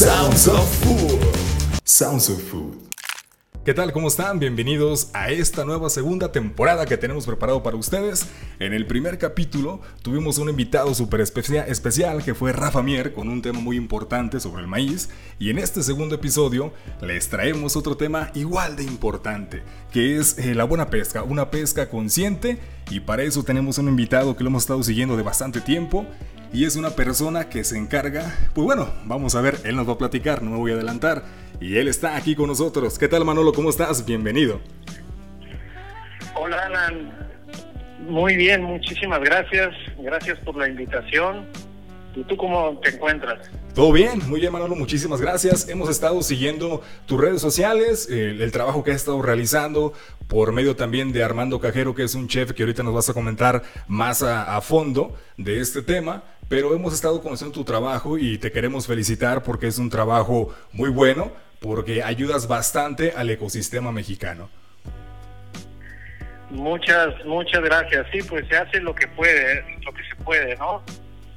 Sounds of Food. Sounds of Food. ¿Qué tal? ¿Cómo están? Bienvenidos a esta nueva segunda temporada que tenemos preparado para ustedes. En el primer capítulo tuvimos un invitado súper especial que fue Rafa Mier con un tema muy importante sobre el maíz. Y en este segundo episodio les traemos otro tema igual de importante, que es eh, la buena pesca, una pesca consciente. Y para eso tenemos un invitado que lo hemos estado siguiendo de bastante tiempo y es una persona que se encarga, pues bueno, vamos a ver, él nos va a platicar, no me voy a adelantar, y él está aquí con nosotros. ¿Qué tal Manolo? ¿Cómo estás? Bienvenido. Hola Alan, muy bien, muchísimas gracias, gracias por la invitación. ¿Y tú cómo te encuentras? Todo bien, muy bien Manolo, muchísimas gracias. Hemos estado siguiendo tus redes sociales, el, trabajo que has estado realizando por medio también de Armando Cajero, que es un chef que ahorita nos vas a comentar más a fondo de este tema pero hemos estado conociendo tu trabajo y te queremos felicitar porque es un trabajo muy bueno, porque ayudas bastante al ecosistema mexicano. Muchas, muchas gracias. Sí, pues se hace lo que puede, lo que se puede, ¿no?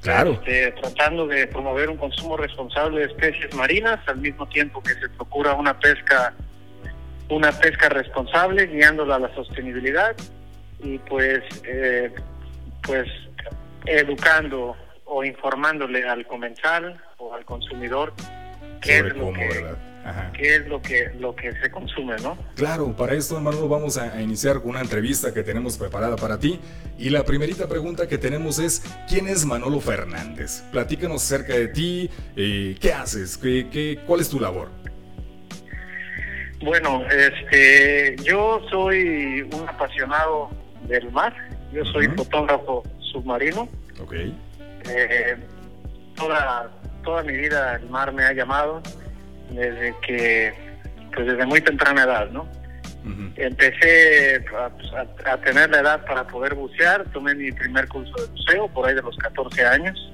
Claro. Este, tratando de promover un consumo responsable de especies marinas, al mismo tiempo que se procura una pesca, una pesca responsable, guiándola a la sostenibilidad y pues, eh, pues educando o informándole al comensal o al consumidor qué es lo que qué es lo que lo que se consume, ¿no? Claro, para esto, hermano, vamos a, iniciar con una entrevista que tenemos preparada para ti. Y la primerita pregunta que tenemos es, ¿quién es Manolo Fernández? Platícanos acerca de ti, eh, ¿qué haces? ¿Qué, qué, cuál es tu labor? Bueno, este, yo soy un apasionado del mar, yo soy fotógrafo submarino. Okay. Eh, toda, toda mi vida el mar me ha llamado desde que, pues desde muy temprana edad, ¿no? Empecé a, tener la edad para poder bucear, tomé mi primer curso de buceo por ahí de los 14 años.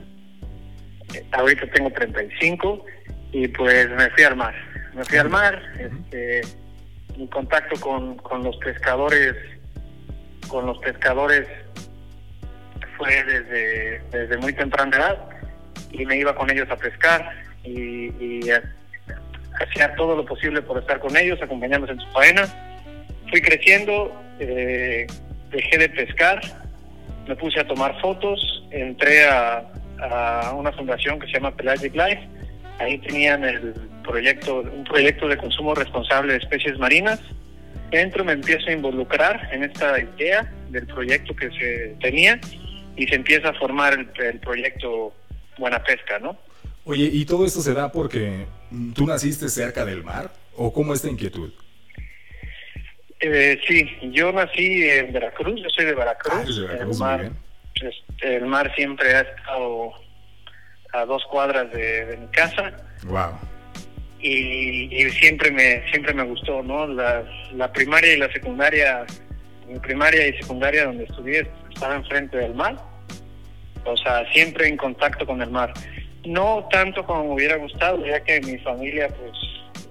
Eh, ahorita tengo 35 y pues me fui al mar. Me fui al mar, este, mi contacto con, con los pescadores, con los pescadores fue desde, desde muy temprana edad y me iba con ellos a pescar y, hacía todo lo posible por estar con ellos, acompañarlos en su faena. Fui creciendo, eh, dejé de pescar, me puse a tomar fotos, entré a, a una fundación que se llama Pelagic Life, ahí tenían el proyecto, un proyecto de consumo responsable de especies marinas. Entro, me empiezo a involucrar en esta idea del proyecto que se tenía y se empieza a formar el, proyecto Buena Pesca, ¿no? Oye, ¿y todo esto se da porque tú naciste cerca del mar o cómo esta inquietud? Eh, sí, yo nací en Veracruz, yo soy de Veracruz. Ah, el, mar, este, el mar siempre ha estado a dos cuadras de, mi casa. Wow. Y, siempre me siempre me gustó, ¿no? La, la primaria y la secundaria, mi primaria y secundaria donde estudié estaba enfrente del mar o sea, siempre en contacto con el mar. No tanto como me hubiera gustado, ya que mi familia pues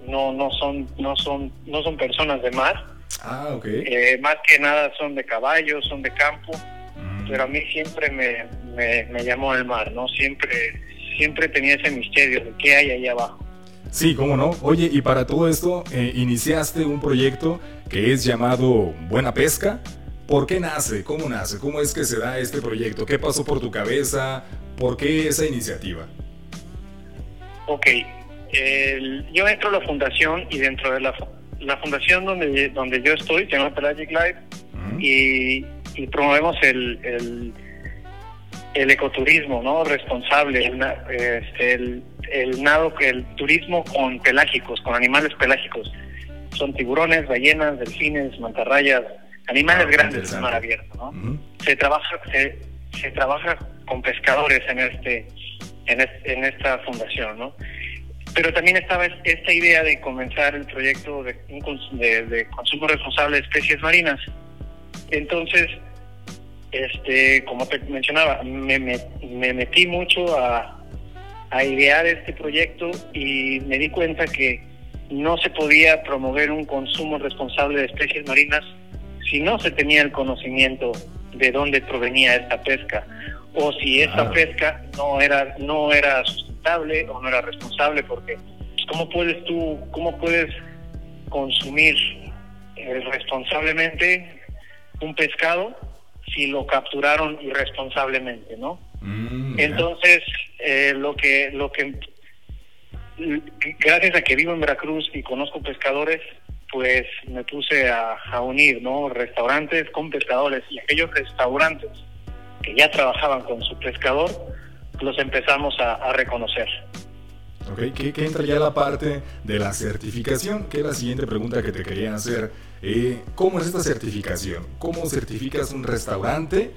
no no son no son no son personas de mar. Ah, ok. Eh, más que nada son de caballos, son de campo, mm. pero a mí siempre me, me, llamó el mar, ¿no? Siempre siempre tenía ese misterio de qué hay ahí abajo. Sí, cómo no. Oye, y para todo esto, eh, iniciaste un proyecto que es llamado Buena Pesca. ¿Por qué nace? ¿Cómo nace? ¿Cómo es que se da este proyecto? ¿Qué pasó por tu cabeza? ¿Por qué esa iniciativa? Ok, yo entro a la fundación y dentro de la, la fundación donde, donde yo estoy, se llama Pelagic Life, y, promovemos el, el, ecoturismo no responsable, el, este, el, el nado, el turismo con pelágicos, con animales pelágicos. Son tiburones, ballenas, delfines, mantarrayas, animales ah, grandes en mar abierto, ¿no? Se trabaja se, se, trabaja con pescadores en este en, esta fundación, ¿no? Pero también estaba esta idea de comenzar el proyecto de, de, consumo responsable de especies marinas. Entonces, este, como te mencionaba, me, me, metí mucho a, a idear este proyecto y me di cuenta que no se podía promover un consumo responsable de especies marinas si no se tenía el conocimiento de dónde provenía esta pesca o si esta pesca no era no era sustentable o no era responsable porque ¿cómo puedes tú, cómo puedes consumir eh, responsablemente un pescado si lo capturaron irresponsablemente, ¿no? Mm, Entonces, eh, lo que lo que gracias a que vivo en Veracruz y conozco pescadores, pues me puse a, unir, ¿no? Restaurantes con pescadores y aquellos restaurantes que ya trabajaban con su pescador, los empezamos a reconocer. Okay, ¿Qué, entra ya la parte de la certificación? Que es la siguiente pregunta que te quería hacer. Eh, ¿Cómo es esta certificación? ¿Cómo certificas un restaurante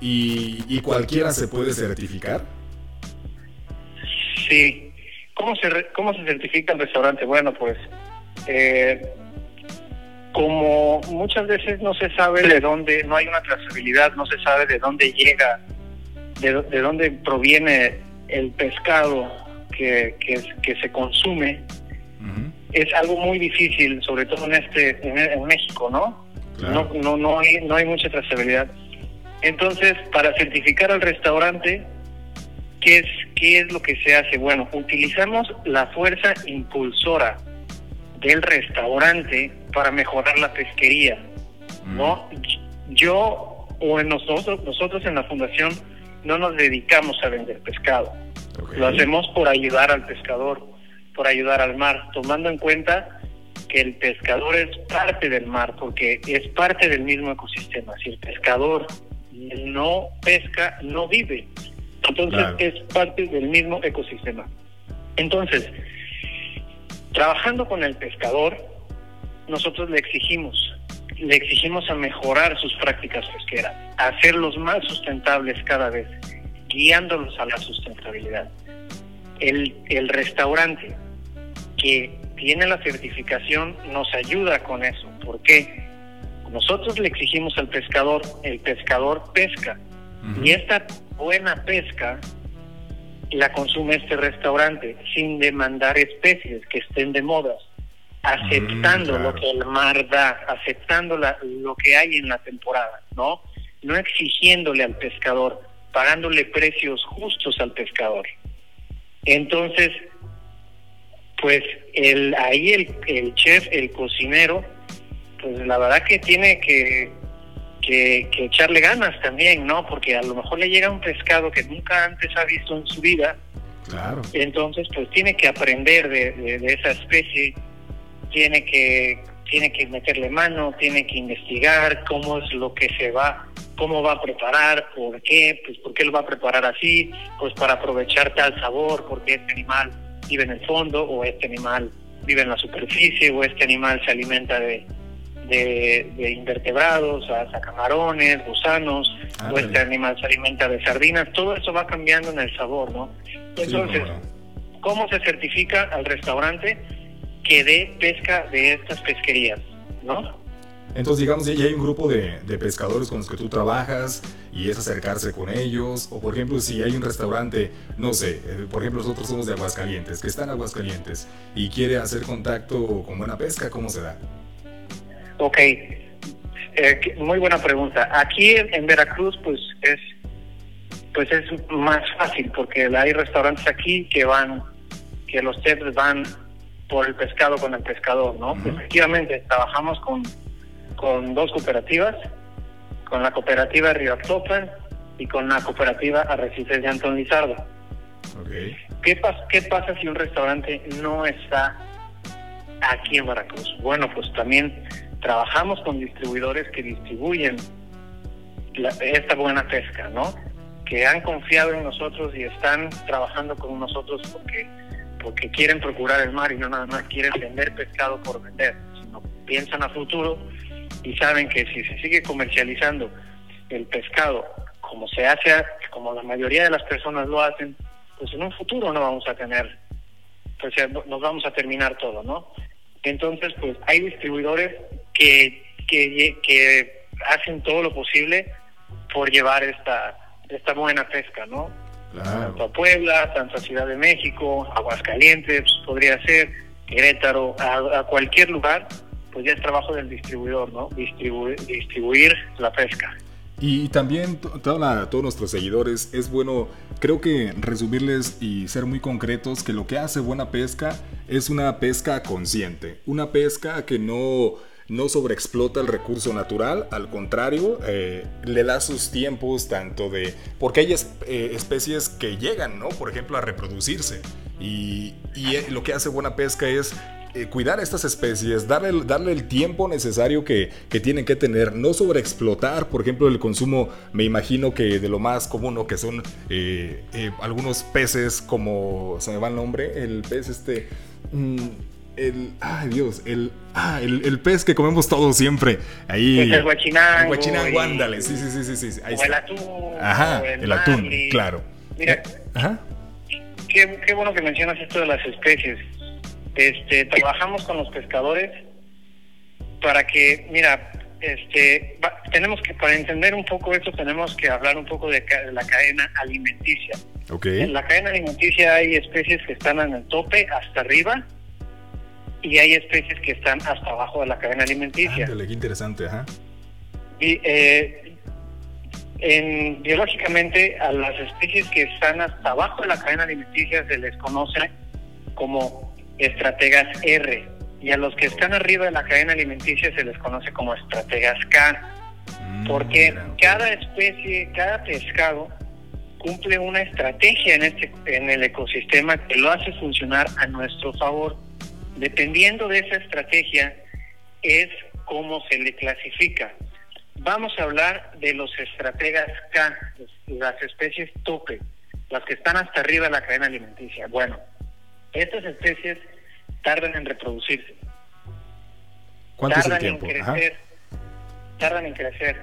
y, cualquiera se puede certificar? Sí. ¿Cómo se, cómo se certifica el restaurante? Bueno, pues eh, como muchas veces no se sabe de dónde, no hay una trazabilidad, no se sabe de dónde llega, de, de dónde proviene el pescado que, que, se consume es algo muy difícil, sobre todo en este en, México, ¿no? No, no, no, hay, no hay mucha trazabilidad. Entonces, para certificar al restaurante, ¿qué es, ¿qué es lo que se hace? Bueno, utilizamos la fuerza impulsora del restaurante para mejorar la pesquería, ¿no? Yo o en nosotros, nosotros en la fundación no nos dedicamos a vender pescado. Lo hacemos por ayudar al pescador, por ayudar al mar, tomando en cuenta que el pescador es parte del mar, porque es parte del mismo ecosistema. Si el pescador no pesca, no vive. Entonces es parte del mismo ecosistema. Entonces, trabajando con el pescador, nosotros le exigimos, le exigimos a mejorar sus prácticas pesqueras, a hacerlos más sustentables cada vez guiándolos a la sustentabilidad. El, el restaurante que tiene la certificación nos ayuda con eso. ¿Por qué? Nosotros le exigimos al pescador, el pescador pesca. Y esta buena pesca la consume este restaurante sin demandar especies que estén de moda, aceptando mm, lo que el mar da, aceptando lo que hay en la temporada, ¿no? No exigiéndole al pescador pagándole precios justos al pescador. Entonces, pues el, ahí el, el chef, el cocinero, pues la verdad que tiene que, que, echarle ganas también, ¿no? Porque a lo mejor le llega un pescado que nunca antes ha visto en su vida. Claro. Entonces, pues tiene que aprender de, de esa especie, tiene que, tiene que meterle mano, tiene que investigar cómo es lo que se va cómo va a preparar, por qué, pues por qué lo va a preparar así, pues para aprovechar tal sabor, porque este animal vive en el fondo, o este animal vive en la superficie, o este animal se alimenta de, de, invertebrados, hasta camarones, gusanos, o este animal se alimenta de sardinas, todo eso va cambiando en el sabor, ¿no? Entonces, ¿cómo se certifica al restaurante que dé pesca de estas pesquerías, ¿no? Entonces, digamos, ya hay un grupo de, pescadores con los que tú trabajas y es acercarse con ellos. O, por ejemplo, si hay un restaurante, no sé, eh, por ejemplo, nosotros somos de Aguascalientes, que está en Aguascalientes y quiere hacer contacto con buena pesca, ¿cómo se da? Ok, eh, muy buena pregunta. Aquí en Veracruz, pues es pues es más fácil porque hay restaurantes aquí que van, que los chefs van por el pescado con el pescador, ¿no? Efectivamente, trabajamos con con dos cooperativas, con la cooperativa Río Actopan y con la cooperativa Arrecifes de Antón Lizardo. ¿Qué, ¿Qué pasa si un restaurante no está aquí en Veracruz? Bueno, pues también trabajamos con distribuidores que distribuyen esta buena pesca, ¿no? Que han confiado en nosotros y están trabajando con nosotros porque porque quieren procurar el mar y no nada más quieren vender pescado por vender, sino piensan a futuro y saben que si se sigue comercializando el pescado como se hace, como la mayoría de las personas lo hacen, pues en un futuro no vamos a tener, pues nos vamos a terminar todo, ¿no? Entonces, pues hay distribuidores que, que, que hacen todo lo posible por llevar esta, esta buena pesca, ¿no? Tanto a Puebla, tanto a Ciudad de México, Aguascalientes, podría ser, Querétaro, a cualquier lugar pues ya es trabajo del distribuidor, ¿no? distribuir la pesca. Y también toda todos nuestros seguidores, es bueno, creo que resumirles y ser muy concretos que lo que hace buena pesca es una pesca consciente, una pesca que no, no sobreexplota el recurso natural, al contrario, eh, le da sus tiempos tanto de... porque hay eh, especies que llegan, ¿no? Por ejemplo, a reproducirse. Y, y lo que hace buena pesca es eh, cuidar estas especies, darle, darle el tiempo necesario que, tienen que tener, no sobreexplotar, por ejemplo, el consumo, me imagino que de lo más común, que son eh, eh, algunos peces como, se me va el nombre, el pez este... Mm, el, ay Dios, el, ah, el, pez que comemos todos siempre. Ahí. el guachinango. El guachinango, ándale, sí, sí, sí, sí. sí. o el atún. Ajá, el, atún, claro. Mira, Ajá. Qué, qué bueno que mencionas esto de las especies. Este, trabajamos con los pescadores para que, mira, este, tenemos que, para entender un poco esto, tenemos que hablar un poco de, la cadena alimenticia. En la cadena alimenticia hay especies que están en el tope hasta arriba y hay especies que están hasta abajo de la cadena alimenticia. qué interesante, ajá. Y eh, en, biológicamente a las especies que están hasta abajo de la cadena alimenticia se les conoce como estrategas R y a los que están arriba de la cadena alimenticia se les conoce como estrategas K, mm, porque cada especie, cada pescado cumple una estrategia en este en el ecosistema que lo hace funcionar a nuestro favor. Dependiendo de esa estrategia es cómo se le clasifica. Vamos a hablar de los estrategas K, las especies tope, las que están hasta arriba de la cadena alimenticia. Bueno, estas especies tardan en reproducirse. ¿Cuánto tardan es el tiempo? en crecer, tardan en crecer,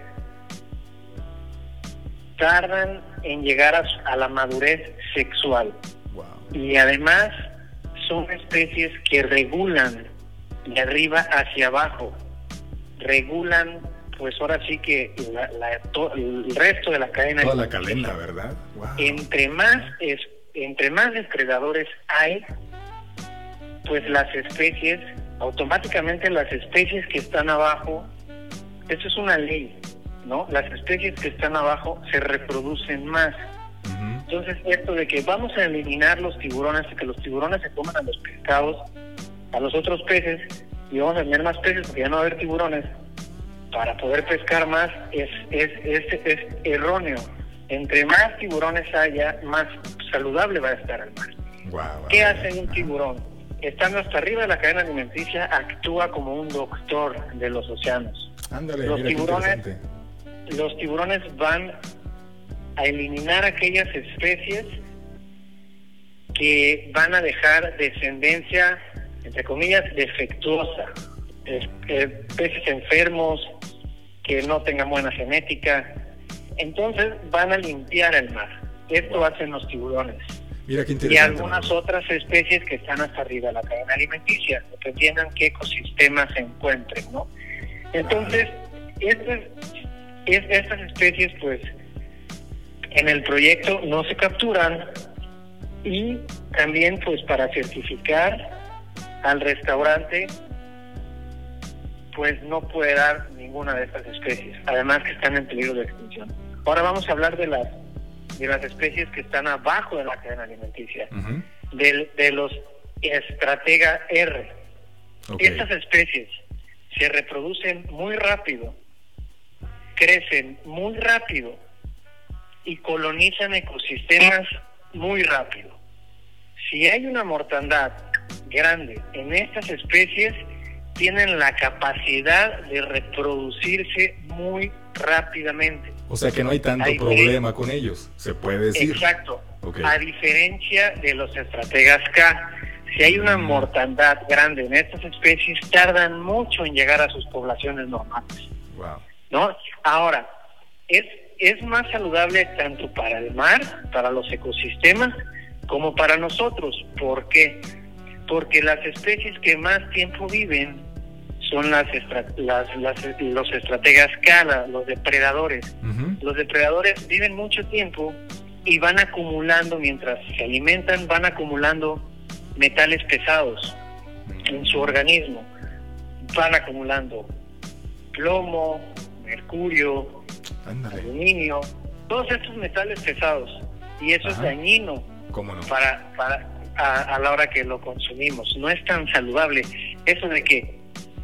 tardan en llegar a, la madurez sexual. Y además son especies que regulan de arriba hacia abajo, regulan pues ahora sí que el resto de la cadena. Toda la cadena, ¿verdad? Entre más es, entre más depredadores hay, pues las especies, automáticamente las especies que están abajo, eso es una ley, ¿no? Las especies que están abajo se reproducen más. Entonces, esto de que vamos a eliminar los tiburones, que los tiburones se coman a los pescados, a los otros peces, y vamos a tener más peces porque ya no va a haber tiburones, para poder pescar más, es, es, es, es erróneo. Entre más tiburones haya, más saludable va a estar el mar. ¿Qué hace un tiburón? Estando hasta arriba de la cadena alimenticia, actúa como un doctor de los océanos. los tiburones, los tiburones van a eliminar aquellas especies que van a dejar descendencia, entre comillas, defectuosa. peces enfermos, que no tengan buena genética. Entonces van a limpiar el mar. Esto hacen los tiburones. Mira qué y algunas otras especies que están hasta arriba de la cadena alimenticia, dependiendo en qué ecosistema se encuentren, ¿no? Entonces, estas, estas especies, pues, en el proyecto no se capturan y también, pues, para certificar al restaurante, pues no puede dar ninguna de estas especies, además que están en peligro de extinción. Ahora vamos a hablar de las de las especies que están abajo de la cadena alimenticia, de, los estratega R. Estas especies se reproducen muy rápido, crecen muy rápido y colonizan ecosistemas muy rápido. Si hay una mortandad grande en estas especies, tienen la capacidad de reproducirse muy rápidamente. O sea que no hay tanto problema con ellos, se puede decir. Exacto. A diferencia de los estrategas K, si hay una mm. mortandad grande en estas especies, tardan mucho en llegar a sus poblaciones normales. Wow. ¿No? Ahora, es, es más saludable tanto para el mar, para los ecosistemas, como para nosotros. ¿Por qué? Porque las especies que más tiempo viven son las, los estrategas K, los depredadores. Los depredadores viven mucho tiempo y van acumulando, mientras se alimentan, van acumulando metales pesados en su organismo. Van acumulando plomo, mercurio, aluminio, todos estos metales pesados. Y eso es dañino para, para a, la hora que lo consumimos. No es tan saludable. Eso de que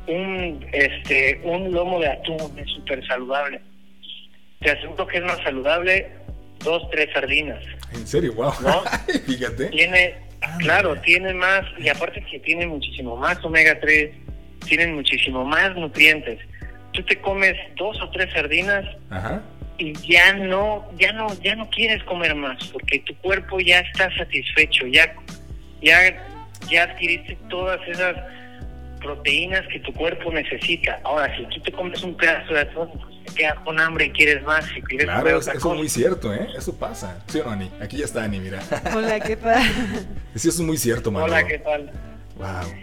un, este, un lomo de atún es súper saludable. Te aseguro que es más saludable dos, tres sardinas. ¿En serio? Wow. Fíjate. Tiene, claro, tiene más, y aparte que tiene muchísimo más omega 3, tienen muchísimo más nutrientes. Tú te comes dos o tres sardinas y ya no, ya no, ya no quieres comer más, porque tu cuerpo ya está satisfecho, ya, ya, ya adquiriste todas esas proteínas que tu cuerpo necesita. Ahora, si tú te comes un pedazo de atún, pues te quedas con hambre y quieres más. Y quieres claro, eso es muy cierto, ¿eh? Eso pasa. ¿Sí o no, Ani? Aquí ya está Ani, mira. Hola, ¿qué tal? Sí, eso es muy cierto, Manolo. Hola, ¿qué tal? Wow.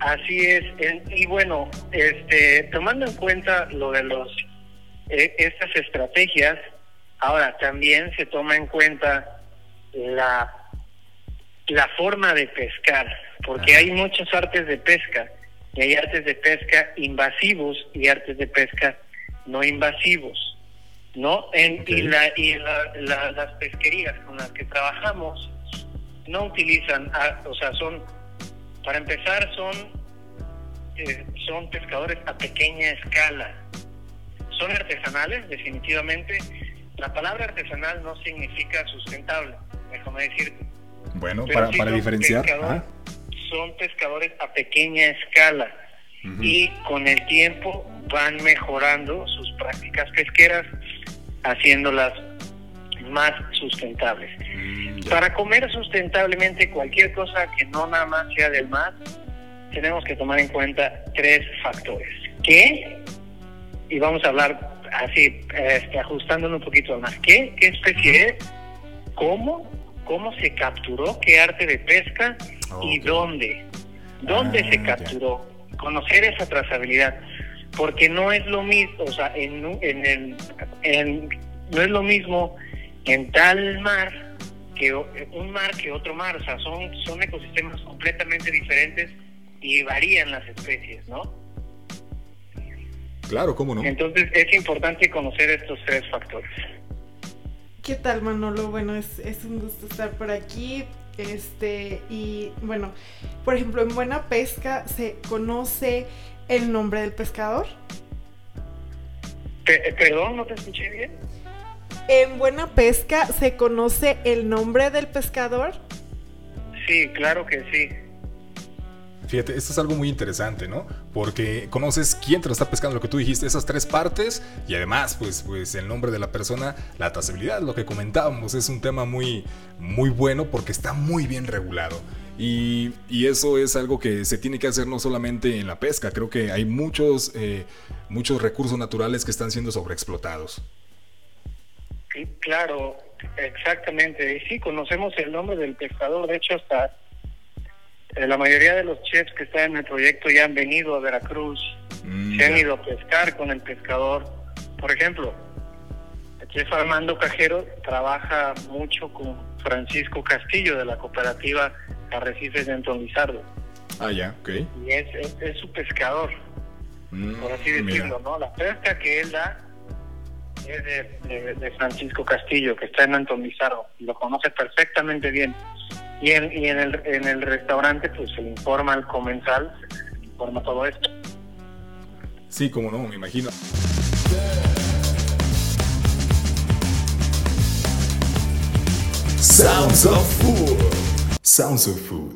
Así es. Y bueno, este, tomando en cuenta lo de los eh, estas estrategias, ahora también se toma en cuenta la la forma de pescar, porque hay muchas artes de pesca, y hay artes de pesca invasivos y artes de pesca no invasivos, ¿no? En, Y, la, y las pesquerías con las que trabajamos no utilizan, o sea, son, para empezar, son, eh, son pescadores a pequeña escala, son artesanales, definitivamente. La palabra artesanal no significa sustentable, déjame decirte bueno, para, para diferenciar. Son pescadores a pequeña escala y con el tiempo van mejorando sus prácticas pesqueras, haciéndolas más sustentables. Mm, para comer sustentablemente cualquier cosa que no nada más sea del mar, tenemos que tomar en cuenta tres factores. ¿Qué? Y vamos a hablar así, este, ajustándonos un poquito más. ¿Qué? ¿Qué especie es? ¿Cómo? Cómo se capturó, qué arte de pesca y dónde. ¿Dónde se ah, capturó? Conocer esa trazabilidad. Porque no es lo mismo, o sea, en, en el, en, no es lo mismo en tal mar que un mar que otro mar. O sea, son, son ecosistemas completamente diferentes y varían las especies, ¿no? Claro, ¿cómo no? Entonces es importante conocer estos tres factores. ¿Qué tal, Manolo? Bueno, es, es un gusto estar por aquí. Este, y bueno, por ejemplo, en Buena Pesca se conoce el nombre del pescador. Perdón, no te escuché bien. En Buena Pesca se conoce el nombre del pescador. Sí, claro que sí. Fíjate, esto es algo muy interesante, ¿no? Porque conoces quién te lo está pescando, lo que tú dijiste, esas tres partes, y además, pues, pues el nombre de la persona, la trazabilidad, lo que comentábamos, es un tema muy, muy bueno porque está muy bien regulado. Y, eso es algo que se tiene que hacer no solamente en la pesca, creo que hay muchos, eh, muchos recursos naturales que están siendo sobreexplotados. Sí, claro, exactamente. Y sí, conocemos el nombre del pescador, de hecho hasta la mayoría de los chefs que están en el proyecto ya han venido a Veracruz, mm, se han ido a pescar con el pescador. Por ejemplo, el chef Armando Cajero trabaja mucho con Francisco Castillo de la cooperativa Arrecifes de Anton Lizardo. Ah, ya, ok. Y es, es, su pescador, mm, por así decirlo, ¿no? La pesca que él da es de, de, Francisco Castillo, que está en Anton Lizardo, y lo conoce perfectamente bien. Y en, y en, el, en el restaurante pues se le informa al comensal, se le informa todo esto. Sí, como no, me imagino. Sounds of Food. Sounds of Food.